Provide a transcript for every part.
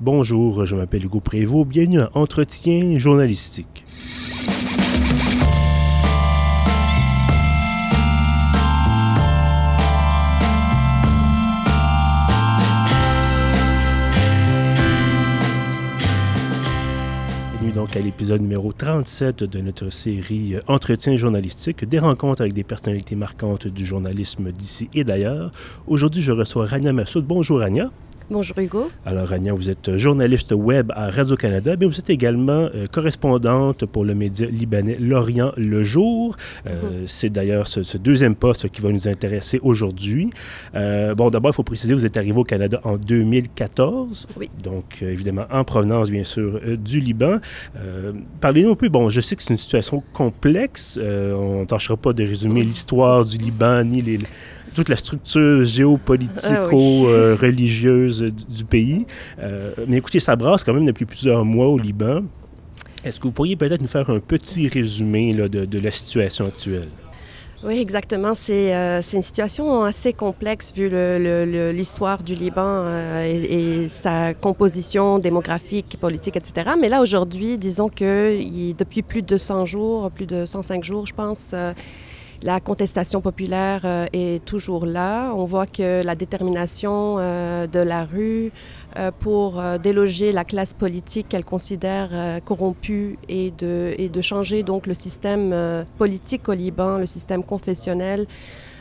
Bonjour, je m'appelle Hugo Prévost. Bienvenue à Entretien journalistique. Bienvenue donc à l'épisode numéro 37 de notre série Entretien journalistique, des rencontres avec des personnalités marquantes du journalisme d'ici et d'ailleurs. Aujourd'hui, je reçois Rania Massoud. Bonjour Rania. Bonjour Hugo. Alors, Rania, vous êtes journaliste web à Radio-Canada, mais vous êtes également euh, correspondante pour le média libanais L'Orient le Jour. Euh, Mhm. C'est d'ailleurs ce, ce deuxième poste qui va nous intéresser aujourd'hui. Euh, bon, d'abord, il faut préciser, vous êtes arrivé au Canada en 2014. Oui. Donc, évidemment, en provenance, bien sûr, du Liban. Parlez-nous un peu, bon, je sais que c'est une situation complexe. On ne tâchera pas de résumer l'histoire du Liban ni les toute la structure géopolitico-religieuse du, du pays. Euh, mais écoutez, ça brasse quand même depuis plusieurs mois au Liban. Est-ce que vous pourriez peut-être nous faire un petit résumé là, de, de la situation actuelle? Oui, exactement. C'est euh, une situation assez complexe vu l'histoire du Liban euh, et, et sa composition démographique, politique, etc. Mais là, aujourd'hui, disons que il- depuis plus de 200 jours, plus de 105 jours, je pense, euh, la contestation populaire euh, est toujours là. On voit que la détermination euh, de la rue euh, pour déloger la classe politique qu'elle considère corrompue et de, et de changer donc le système politique au Liban, le système confessionnel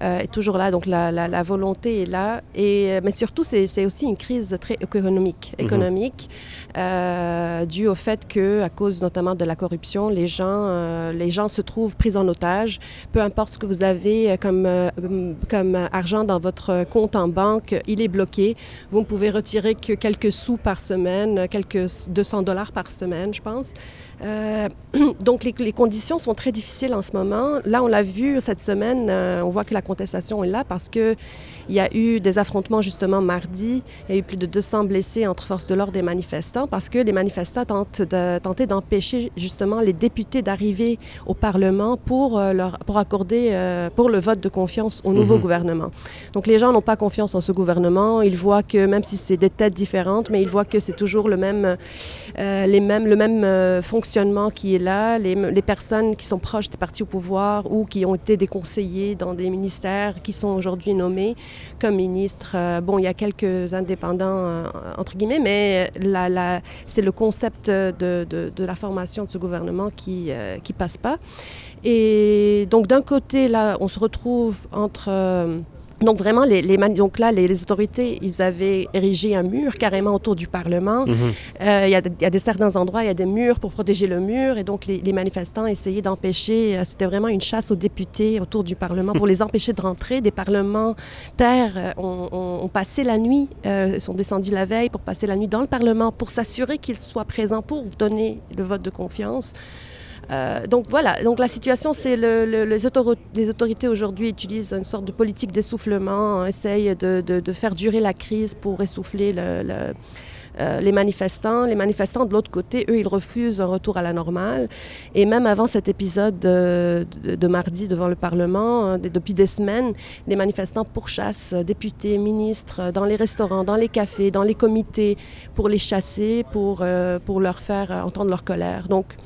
est toujours là. Donc la, la- la volonté est là. Et, euh, mais surtout, c'est aussi une crise très économique, Mhm. économique euh, due au fait que, à cause notamment de la corruption, les gens, euh, les gens se trouvent pris en otage. Peu importe ce que vous avez euh, comme, euh, comme argent dans votre compte en banque, il est bloqué. Vous ne pouvez retirer que quelques sous par semaine, quelques 200 dollars par semaine, je pense. Euh, donc les, les conditions sont très difficiles en ce moment. Là, on l'a vu cette semaine, euh, on voit que la contestation est là parce que il y a eu des affrontements justement mardi. Il y a eu plus de 200 blessés entre forces de l'ordre et manifestants parce que les manifestants tentent de, tentaient d'empêcher justement les députés d'arriver au Parlement pour, euh, leur, pour accorder euh, pour le vote de confiance au nouveau Mhm. gouvernement. Donc les gens n'ont pas confiance en ce gouvernement. Ils voient que même si c'est des têtes différentes, mais ils voient que c'est toujours le même, euh, les mêmes, le même fonctionnement qui est là. Les, les personnes qui sont proches des partis au pouvoir ou qui ont été des conseillers dans des ministères qui sont aujourd'hui nommés comme ministres. Euh, bon, il y a quelques indépendants, euh, entre guillemets, mais la, la, c'est le concept de, de, de, la formation de ce gouvernement qui euh, qui passe pas. Et donc d'un côté, là, on se retrouve entre... Euh, donc vraiment, les, les donc là, les, les, autorités, ils avaient érigé un mur carrément autour du Parlement. Il Mm -hmm. euh, y, a y, a des certains endroits, il y a des murs pour protéger le mur, et donc les, les manifestants essayaient d'empêcher. Euh, C'était vraiment une chasse aux députés autour du Parlement pour les empêcher de rentrer. Des parlementaires euh, ont, ont, ont, passé la nuit, euh, sont descendus la veille pour passer la nuit dans le Parlement pour s'assurer qu'ils soient présents pour vous donner le vote de confiance. Euh, donc voilà, donc la situation, c'est le, le, les, autor les, autorités aujourd'hui utilisent une sorte de politique d'essoufflement, essayent de, de, faire durer la crise pour essouffler le, le, euh, les manifestants. Les manifestants, de l'autre côté, eux, ils refusent un retour à la normale. Et même avant cet épisode de, mardi devant le Parlement, euh, depuis des semaines, les manifestants pourchassent députés, ministres, dans les restaurants, dans les cafés, dans les comités, pour les chasser, pour, pour leur faire entendre leur colère. Donc,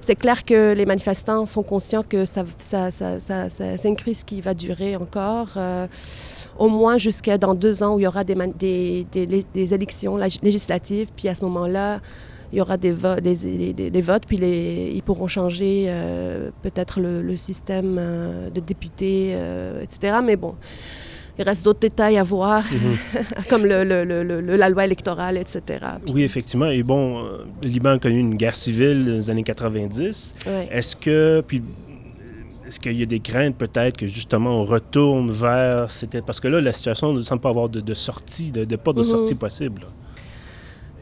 c'est clair que les manifestants sont conscients que ça, ça, ça, c'est une crise qui va durer encore, euh, au moins jusqu'à dans deux ans où il y aura des, des, des, élections législatives. Puis à ce moment-là, il y aura des, vo des, des votes, puis les, ils pourront changer euh, peut-être le, système euh, de députés, etc. Mais bon. Il reste d'autres détails à voir, -hmm. comme le, le, le, la loi électorale, etc. Puis... Oui, effectivement. Et bon, euh, le Liban a connu une guerre civile dans les années 90. Ouais. Est-ce que... Puis, est-ce qu'il y a des craintes peut-être que justement on retourne vers... Parce que là, la situation ne semble pas avoir de, de sortie, de, de pas de -hmm. sortie possible. Là.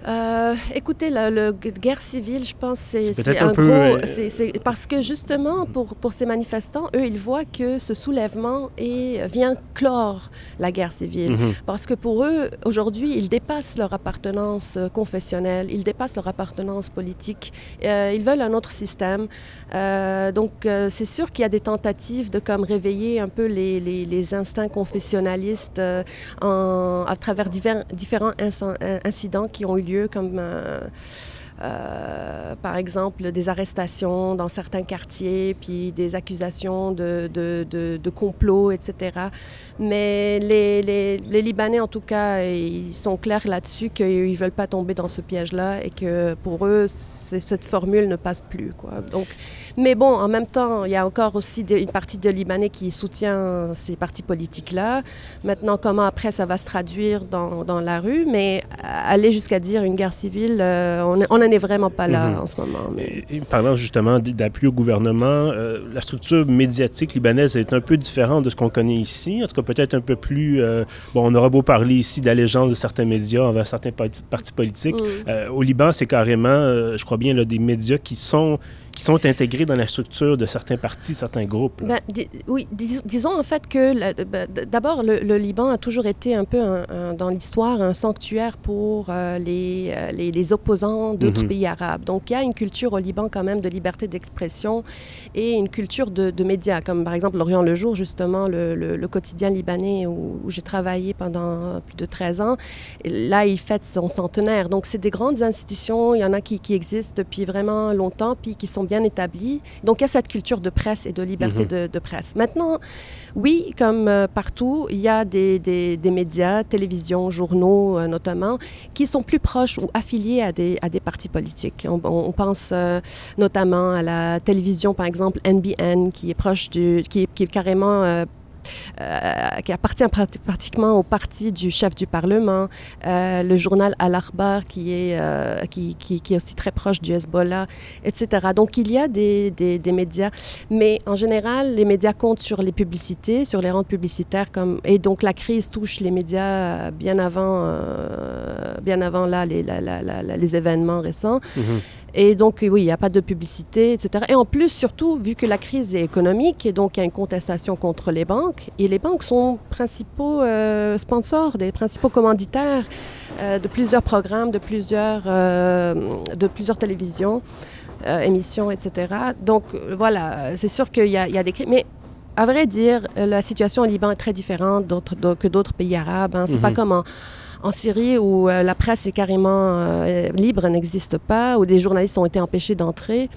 Euh, écoutez, la, la, guerre civile, je pense, c'est un, un, peu, gros. euh... Parce que justement, pour, pour ces manifestants, eux, ils voient que ce soulèvement est, vient clore la guerre civile. Mm -hmm. Parce que pour eux, aujourd'hui, ils dépassent leur appartenance euh, confessionnelle, ils dépassent leur appartenance politique. Euh, ils veulent un autre système. Euh, donc, c'est sûr qu'il y a des tentatives de comme réveiller un peu les, les, les instincts confessionnalistes en, à travers divers, différents incidents qui ont eu comme euh, par exemple, des arrestations dans certains quartiers, puis des accusations de, de, de, complot, etc. Mais les, les, les, Libanais, en tout cas, ils sont clairs là-dessus qu'ils ne veulent pas tomber dans ce piège-là et que pour eux, cette formule ne passe plus. Quoi. Donc, mais bon, en même temps, il y a encore aussi une partie de Libanais qui soutient ces partis politiques-là. Maintenant, comment après ça va se traduire dans, dans la rue, mais aller jusqu'à dire une guerre civile, euh, on, on n'est vraiment pas là mhm. en ce moment. Mais... parlant justement d'appui au gouvernement, euh, la structure médiatique libanaise est un peu différente de ce qu'on connaît ici. En tout cas, peut-être un peu plus... Euh, bon, on aura beau parler ici d'allégeance de certains médias envers certains partis politiques. Mm. Euh, au Liban, c'est carrément, je crois bien, là, des médias qui sont qui sont intégrés dans la structure de certains partis, certains groupes. Ben, oui, disons en fait que ben, d'abord, le, Liban a toujours été un peu dans l'histoire un sanctuaire pour euh, les, euh, les, les, opposants d'autres mhm. pays arabes. Donc il y a une culture au Liban quand même de liberté d'expression et une culture de, médias, comme par exemple L'Orient le Jour, justement, le, le, quotidien libanais où, j'ai travaillé pendant plus de 13 ans. là, il fête son centenaire. Donc c'est des grandes institutions, il y en a qui, qui existent depuis vraiment longtemps, puis qui sont bien établis. Donc, il y a cette culture de presse et de liberté mhm. de, presse. Maintenant, oui, comme euh, partout, il y a des, des, médias, télévision, journaux euh, notamment, qui sont plus proches ou affiliés à des, à des partis politiques. On, pense euh, notamment à la télévision, par exemple, NBN, qui est proche du, qui, qui est carrément qui appartient pratiquement au parti du chef du Parlement, euh, le journal Al-Akhbar qui, est euh, qui, qui, est aussi très proche du Hezbollah, etc. Donc il y a des, des, médias, mais en général, les médias comptent sur les publicités, sur les rentes publicitaires, comme, et donc la crise touche les médias bien avant, bien avant là, les, les événements récents. Mm-hmm. Et donc, oui, il n'y a pas de publicité, etc. Et en plus, surtout, vu que la crise est économique, et donc il y a une contestation contre les banques, et les banques sont principaux euh, sponsors, des principaux commanditaires euh, de plusieurs programmes, de plusieurs, euh, de plusieurs télévisions, émissions, etc. Donc, voilà, c'est sûr qu'il y, y, a des crises. Mais à vrai dire, la situation au Liban est très différente que d'autres pays arabes. Hein. C'est pas mhm. comme en en Syrie où euh, la presse est carrément euh, libre, n'existe pas, où des journalistes ont été empêchés d'entrer.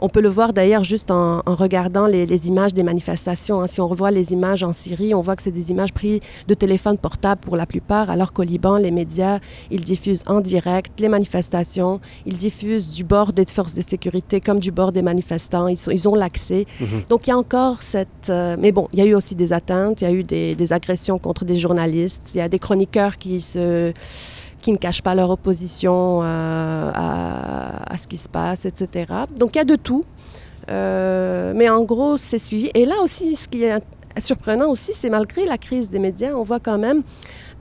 On peut le voir d'ailleurs juste en, regardant les, images des manifestations. Hein. Si on revoit les images en Syrie, on voit que c'est des images prises de téléphone portable pour la plupart, alors qu'au Liban, les médias, ils diffusent en direct les manifestations, ils diffusent du bord des forces de sécurité comme du bord des manifestants, ils, sont, ils ont l'accès. Mm-hmm. Donc il y a encore cette... Euh, mais bon, il y a eu aussi des atteintes, il y a eu des, des agressions contre des journalistes, il y a des chroniqueurs qui se qui ne cachent pas leur opposition euh, à, ce qui se passe, etc. Donc il y a de tout. Euh, mais en gros, c'est suivi. Et là aussi, ce qui est surprenant aussi, c'est malgré la crise des médias, on voit quand même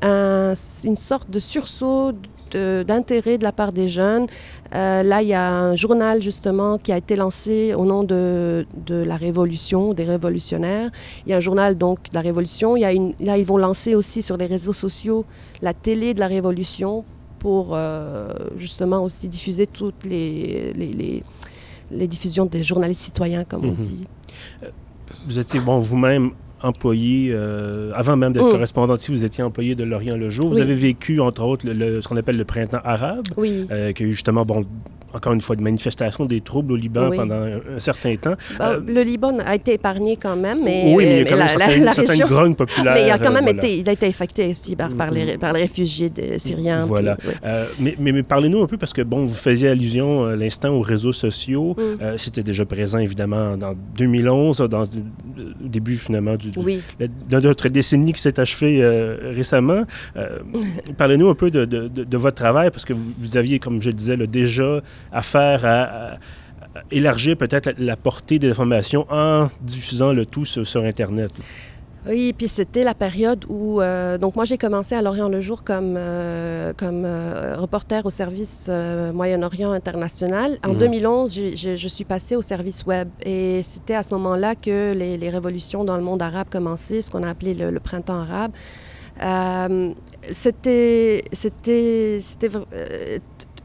une sorte de sursaut d'intérêt de, la part des jeunes. Euh, là, il y a un journal justement qui a été lancé au nom de, de, la Révolution, des révolutionnaires. Il y a un journal donc de la Révolution. Il y a une, là, ils vont lancer aussi sur les réseaux sociaux la télé de la Révolution pour euh, justement aussi diffuser toutes les, les, les, diffusions des journalistes citoyens, comme on mhm. dit. Euh, vous étiez bon, vous-même employé, euh, avant même d'être mm. correspondant ici, vous étiez employé de L'Orient le jour. Vous avez vécu, entre autres, le, ce qu'on appelle le printemps arabe, oui. euh, qui a eu justement, bon, encore une fois, de manifestations, des troubles au Liban pendant un, certain temps. Bah, euh, le Liban a été épargné quand même, mais, oui, mais il y a quand même la, certaines, grogne populaire. Mais il a quand même été, il a été affecté aussi par, par, les, par les, réfugiés syriens. Voilà. mais, mais, parlez-nous un peu, parce que, bon, vous faisiez allusion à l'instant aux réseaux sociaux. Mm. C'était déjà présent, évidemment, dans 2011, dans le début, finalement, du de notre décennie qui s'est achevée euh, récemment. Euh, parlez-nous un peu de, votre travail, parce que vous, aviez, comme je le disais, déjà affaire à, à élargir peut-être la, portée des informations en diffusant le tout sur Internet. Oui, puis c'était la période où... Euh, donc moi, j'ai commencé à Lorient le jour comme, euh, comme euh, reporter au service Moyen-Orient international. En 2011, mhm. je suis passée au service web. Et c'était à ce moment-là que les, les, révolutions dans le monde arabe commençaient, ce qu'on a appelé le, printemps arabe. c'était... c'était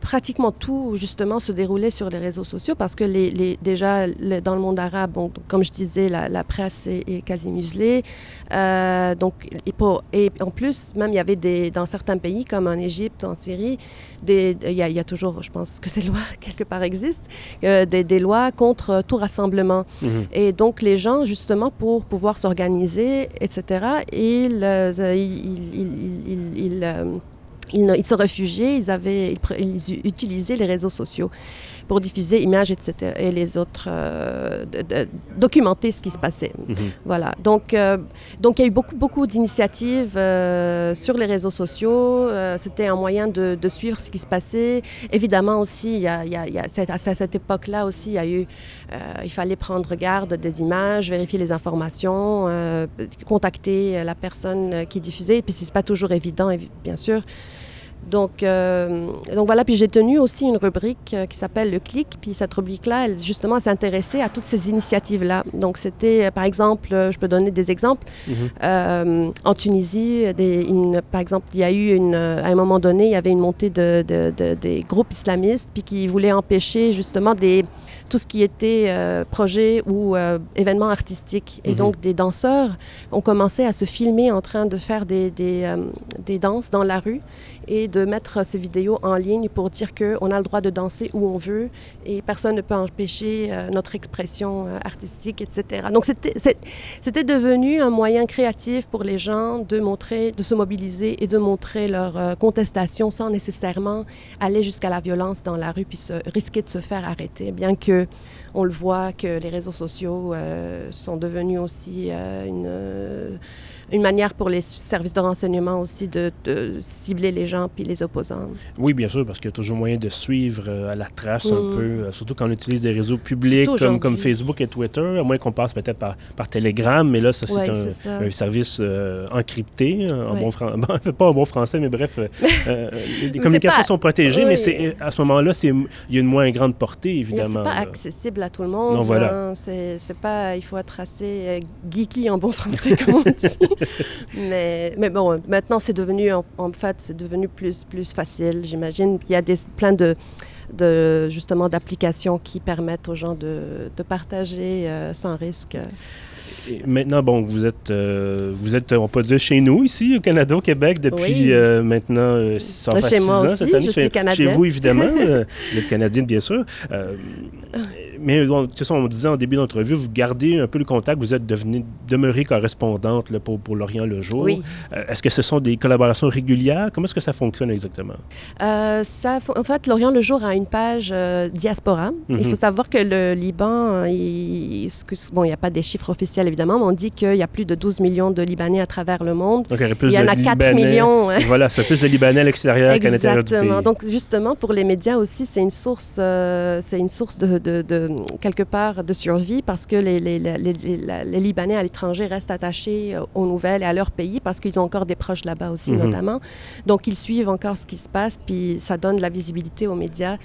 pratiquement tout, justement, se déroulait sur les réseaux sociaux parce que les, les déjà, dans le monde arabe, bon, comme je disais, la, la presse est, est, quasi muselée. Euh, donc, et, pour, et, en plus, même, il y avait des, dans certains pays, comme en Égypte, en Syrie, des, il, y a, il y a toujours, je pense que ces lois, quelque part, existent, euh, des, des, lois contre tout rassemblement. Mm -hmm. Et donc, les gens, justement, pour pouvoir s'organiser, etc., ils, euh, ils, ils, ils ils, ils, se réfugiaient, ils, avaient, ils, ils, utilisaient les réseaux sociaux pour diffuser images, etc., et les autres, euh, de, de, documenter ce qui se passait. Mm -hmm. Voilà. Donc, euh, donc, il y a eu beaucoup, beaucoup d'initiatives euh, sur les réseaux sociaux. C'était un moyen de, de, suivre ce qui se passait. Évidemment aussi, il y a, il y a, il y a cette, à cette époque-là aussi, il y a eu, il fallait prendre garde des images, vérifier les informations, contacter la personne qui diffusait. Et puis, c'est pas toujours évident, bien sûr. Donc, euh, donc voilà, puis j'ai tenu aussi une rubrique euh, qui s'appelle le clic. Puis cette rubrique-là, elle justement s'intéressait à toutes ces initiatives-là. Donc c'était, par exemple, je peux donner des exemples. Mm -hmm. euh, en Tunisie, des, une, par exemple, il y a eu une, à un moment donné, il y avait une montée de, de, de, des groupes islamistes puis qui voulaient empêcher justement des, tout ce qui était euh, projet ou euh, événement artistique. Et mm -hmm. donc, des danseurs ont commencé à se filmer en train de faire des, des, euh, des, danses dans la rue et de mettre ces vidéos en ligne pour dire qu'on a le droit de danser où on veut et personne ne peut empêcher notre expression artistique, etc. Donc, c'était devenu un moyen créatif pour les gens de montrer, de se mobiliser et de montrer leur contestation sans nécessairement aller jusqu'à la violence dans la rue puis se, risquer de se faire arrêter, bien que on le voit que les réseaux sociaux euh, sont devenus aussi euh, une, une manière pour les services de renseignement aussi de, de, cibler les gens puis les opposants. Oui, bien sûr, parce qu'il y a toujours moyen de suivre euh, à la trace mmh. un peu, euh, surtout quand on utilise des réseaux publics comme, comme, Facebook et Twitter, à moins qu'on passe peut-être par, par, Telegram, mais là, ça, c'est ouais, un, un, service euh, encrypté, en ouais. bon fran... pas en bon français, mais bref, euh, les communications pas... sont protégées, oui. mais c'est, à ce moment-là, il y a une moins grande portée, évidemment. C'est pas accessible à tout le monde. Non, voilà. Hein, c'est pas, il faut être assez geeky en bon français, comme on dit. mais, mais, bon, maintenant, c'est devenu, en, en fait, c'est devenu plus, plus facile, j'imagine. Il y a des, plein de, de justement d'applications qui permettent aux gens de, de partager euh, sans risque. Et maintenant, bon, vous êtes, euh, vous êtes, on peut dire, chez nous, ici, au Canada, au Québec, depuis oui. euh, maintenant euh, ça chez moi ans, aussi, cette année. Je chez, chez, vous, évidemment. vous êtes canadienne, bien sûr. Mais c'est ça, on disait en début d'entrevue, vous gardez un peu le contact, vous êtes devenu, demeurée correspondante là, pour, pour L'Orient le jour. Oui. est-ce que ce sont des collaborations régulières? Comment est-ce que ça fonctionne exactement? ça, en fait, L'Orient le jour a une page diaspora. Mm -hmm. Il faut savoir que le Liban, il, bon, il n'y a pas des chiffres officiels évidemment, mais on dit qu'il y a plus de 12 millions de Libanais à travers le monde. Donc, il y, il y en a 4 Libanais, millions. Hein. Voilà, c'est plus de Libanais à l'extérieur qu'à l'intérieur du pays. Donc, justement, pour les médias aussi, c'est une source, euh, c'est une source de, de, de, quelque part, de survie parce que les, les, les, les Libanais à l'étranger restent attachés aux nouvelles et à leur pays parce qu'ils ont encore des proches là-bas aussi, mm -hmm. notamment. Donc, ils suivent encore ce qui se passe, puis ça donne de la visibilité aux médias.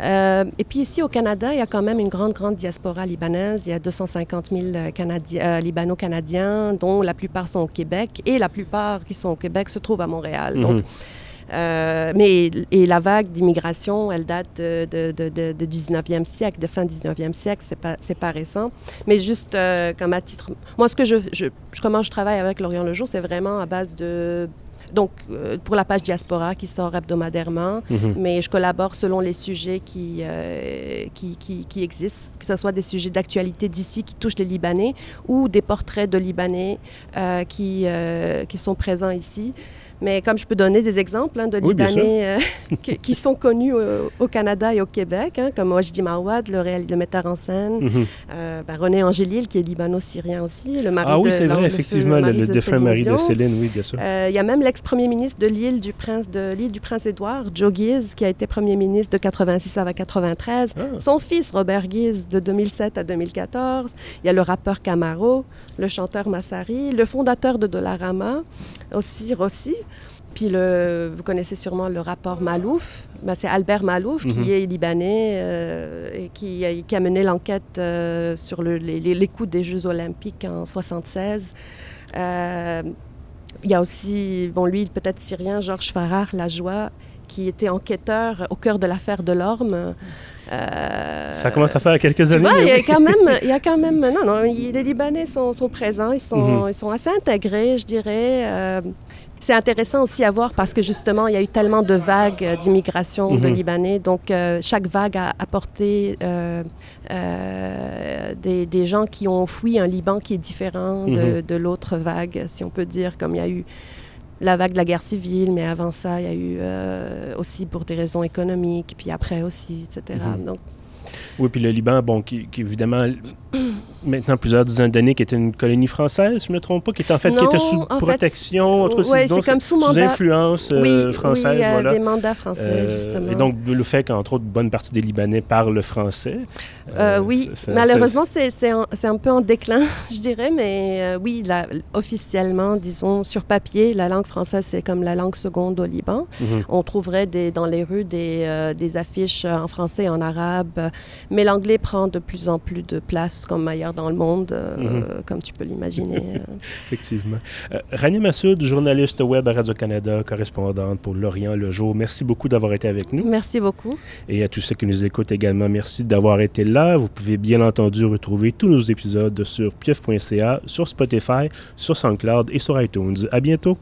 Euh, et puis, ici, au Canada, il y a quand même une grande, grande diaspora libanaise. Il y a 250 000 Canadiens, euh, libano-canadiens, dont la plupart sont au Québec, et la plupart qui sont au Québec se trouvent à Montréal. Mm -hmm. Euh, mais et la vague d'immigration, elle date de, de, de, de, 19e siècle, de fin 19e siècle, c'est pas c'est pas récent. Mais juste euh, comme à titre, moi ce que je, je, je comment je travaille avec Lorient le jour, c'est vraiment à base de donc euh, pour la page diaspora qui sort hebdomadairement, mm -hmm. mais je collabore selon les sujets qui, euh, qui, qui, qui, existent, que ce soit des sujets d'actualité d'ici qui touchent les Libanais ou des portraits de Libanais euh, qui, qui sont présents ici. Mais comme je peux donner des exemples hein, de oui, Libanais euh, qui, qui, sont connus au, au, Canada et au Québec, hein, comme Wajdi Mawad, le, réel, le metteur en scène, mm -hmm. ben, René Angélil, qui est libano-syrien aussi, le mari ah, oui, de c'est vrai, effectivement, le, le, défunt mari de Céline, oui, bien sûr. Euh, il y a même l'ex-premier ministre de l'île du Prince de l'île du Prince-Édouard, Joe Guise, qui a été premier ministre de 86 à 93. Ah. Son fils, Robert Guise, de 2007 à 2014. Il y a le rappeur Camaro, le chanteur Massari, le fondateur de Dollarama, aussi Rossi. Puis le, vous connaissez sûrement le rapport Malouf. Ben, c'est Albert Malouf mm -hmm. qui est libanais euh, et qui, qui, a mené l'enquête euh, sur le, les, les, des Jeux olympiques en 76. Euh, il y a aussi, bon lui peut-être syrien, Georges Farrar, La Joie, qui était enquêteur au cœur de l'affaire de l'Orme. Euh, ça commence à faire quelques années. il y a quand même, il y a quand même, non, non, les Libanais sont, sont présents, ils sont, mhm. ils sont assez intégrés, je dirais. Euh, c'est intéressant aussi à voir parce que justement, il y a eu tellement de vagues d'immigration de mhm. Libanais. Donc, euh, chaque vague a apporté des, des, gens qui ont fui un Liban qui est différent de, mhm. de l'autre vague, si on peut dire, comme il y a eu la vague de la guerre civile, mais avant ça, il y a eu euh, aussi pour des raisons économiques, puis après aussi, etc. Mhm. Donc, oui, puis le Liban, bon, qui, qui évidemment maintenant plusieurs dizaines d'années, qui était une colonie française, je ne me trompe pas, qui était en fait qui était sous protection, oui, c'est comme sous, sous influence euh, française. Oui, voilà. des mandats français, euh, justement. Et donc, le fait qu'entre autres, bonne partie des Libanais parlent français. Euh, oui, malheureusement, c'est un, un, peu en déclin, je dirais, mais oui, la, officiellement, disons, sur papier, la langue française, c'est comme la langue seconde au Liban. Mhm. On trouverait des, dans les rues des, des affiches en français et en arabe, mais l'anglais prend de plus en plus de place comme ailleurs dans le monde, euh, mhm. comme tu peux l'imaginer. Effectivement. Euh, Rania Massoud, journaliste web à Radio-Canada, correspondante pour L'Orient le jour. Merci beaucoup d'avoir été avec nous. Merci beaucoup. Et à tous ceux qui nous écoutent également, merci d'avoir été là. Vous pouvez bien entendu retrouver tous nos épisodes sur pieuf.ca, sur Spotify, sur SoundCloud et sur iTunes. À bientôt.